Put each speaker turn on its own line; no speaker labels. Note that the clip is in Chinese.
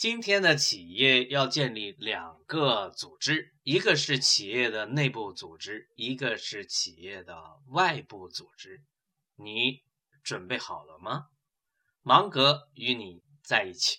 今天的企业要建立两个组织一个是企业的内部组织一个是企业的外部组织。你准备好了吗？芒格与你在一起。